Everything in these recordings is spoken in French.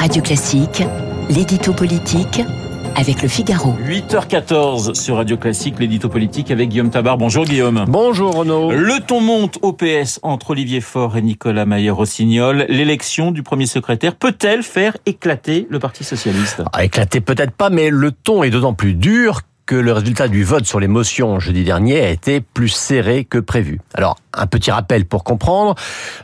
Radio Classique, l'édito politique avec le Figaro. 8h14 sur Radio Classique, l'édito politique avec Guillaume Tabar. Bonjour Guillaume. Bonjour Renaud. Le ton monte au PS entre Olivier Faure et Nicolas Maillé-Rossignol. L'élection du premier secrétaire peut-elle faire éclater le Parti Socialiste? Ah, Éclater peut-être pas, mais le ton est d'autant plus dur que le résultat du vote sur les motions jeudi dernier a été plus serré que prévu. Alors, un petit rappel pour comprendre.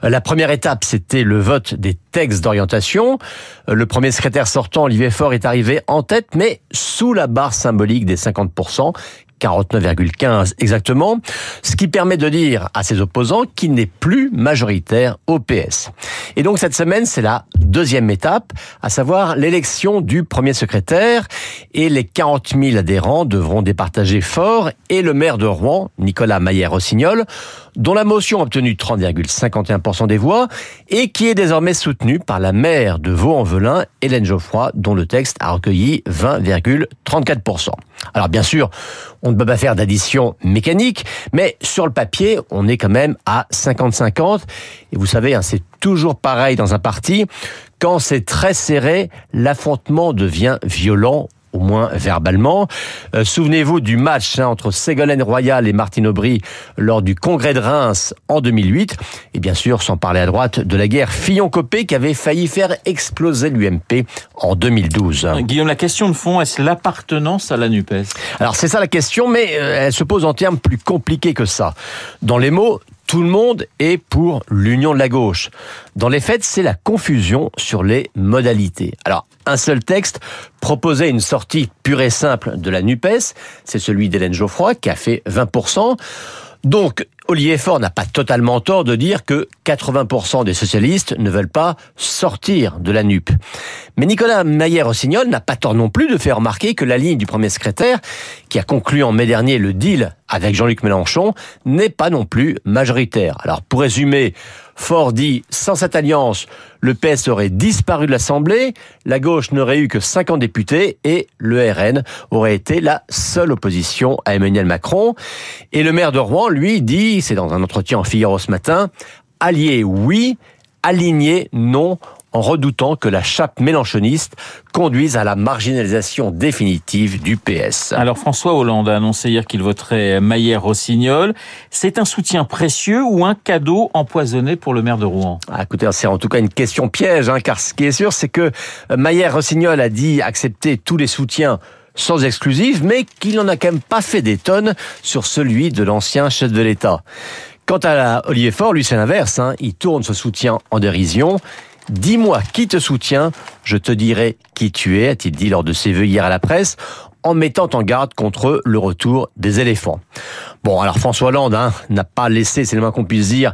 La première étape, c'était le vote des textes d'orientation. Le premier secrétaire sortant, Olivier Faure, est arrivé en tête, mais sous la barre symbolique des 50%. 49,15 exactement, ce qui permet de dire à ses opposants qu'il n'est plus majoritaire au PS. Et donc cette semaine, c'est la deuxième étape, à savoir l'élection du premier secrétaire, et les 40 000 adhérents devront départager fort, et le maire de Rouen, Nicolas Maillère-Rossignol, dont la motion a obtenu 30,51% des voix, et qui est désormais soutenue par la maire de Vaux-en-Velin, Hélène Geoffroy, dont le texte a recueilli 20,34%. Alors bien sûr, on ne peut pas faire d'addition mécanique, mais sur le papier, on est quand même à 50-50. Et vous savez, hein, c'est toujours pareil dans un parti. Quand c'est très serré, l'affrontement devient violent au moins verbalement. Euh, souvenez-vous du match hein, entre Ségolène Royal et Martine Aubry lors du congrès de Reims en 2008. Et bien sûr, sans parler à droite de la guerre Fillon-Copé qui avait failli faire exploser l'UMP en 2012. Guillaume, la question de fond, est-ce l'appartenance à la NUPES? Alors c'est ça la question, mais euh, elle se pose en termes plus compliqués que ça. Dans les mots, tout le monde est pour l'union de la gauche. Dans les faits, c'est la confusion sur les modalités. Alors, un seul texte proposait une sortie pure et simple de la NUPES, c'est celui d'Hélène Geoffroy qui a fait 20%. Donc, Olivier Faure n'a pas totalement tort de dire que 80% des socialistes ne veulent pas sortir de la NUP. Mais Nicolas Maillère-Rossignol n'a pas tort non plus de faire remarquer que la ligne du premier secrétaire, qui a conclu en mai dernier le deal avec Jean-Luc Mélenchon, n'est pas non plus majoritaire. Alors, pour résumer, Fort dit, sans cette alliance, le PS aurait disparu de l'Assemblée, la gauche n'aurait eu que 50 députés et le RN aurait été la seule opposition à Emmanuel Macron. Et le maire de Rouen, lui, dit, c'est dans un entretien en Figaro ce matin, allié oui, aligné non, en redoutant que la chape mélanchoniste conduise à la marginalisation définitive du PS. Alors François Hollande a annoncé hier qu'il voterait Maillère-Rossignol. C'est un soutien précieux ou un cadeau empoisonné pour le maire de Rouen? Ah, Écoutez, c'est en tout cas une question piège, hein, car ce qui est sûr, c'est que Maillère-Rossignol a dit accepter tous les soutiens sans exclusive, mais qu'il n'en a quand même pas fait des tonnes sur celui de l'ancien chef de l'État. Quant à Olivier Faure, lui c'est l'inverse, hein. il tourne ce soutien en dérision Dis-moi qui te soutient, je te dirai qui tu es, a-t-il dit lors de ses vœux hier à la presse, en mettant en garde contre le retour des éléphants. Bon, alors François Hollande hein, n'a pas laissé, c'est le moins qu'on puisse dire,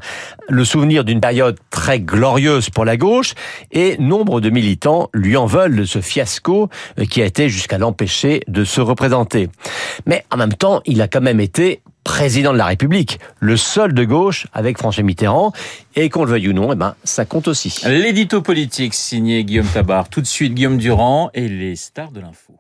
le souvenir d'une période très glorieuse pour la gauche, et nombre de militants lui en veulent de ce fiasco euh, qui a été jusqu'à l'empêcher de se représenter. Mais en même temps, il a quand même été président de la République, le seul de gauche avec François Mitterrand, et qu'on le veuille ou non, eh ben, ça compte aussi. L'édito politique signé Guillaume Tabar. Tout de suite, Guillaume Durand et les stars de l'info.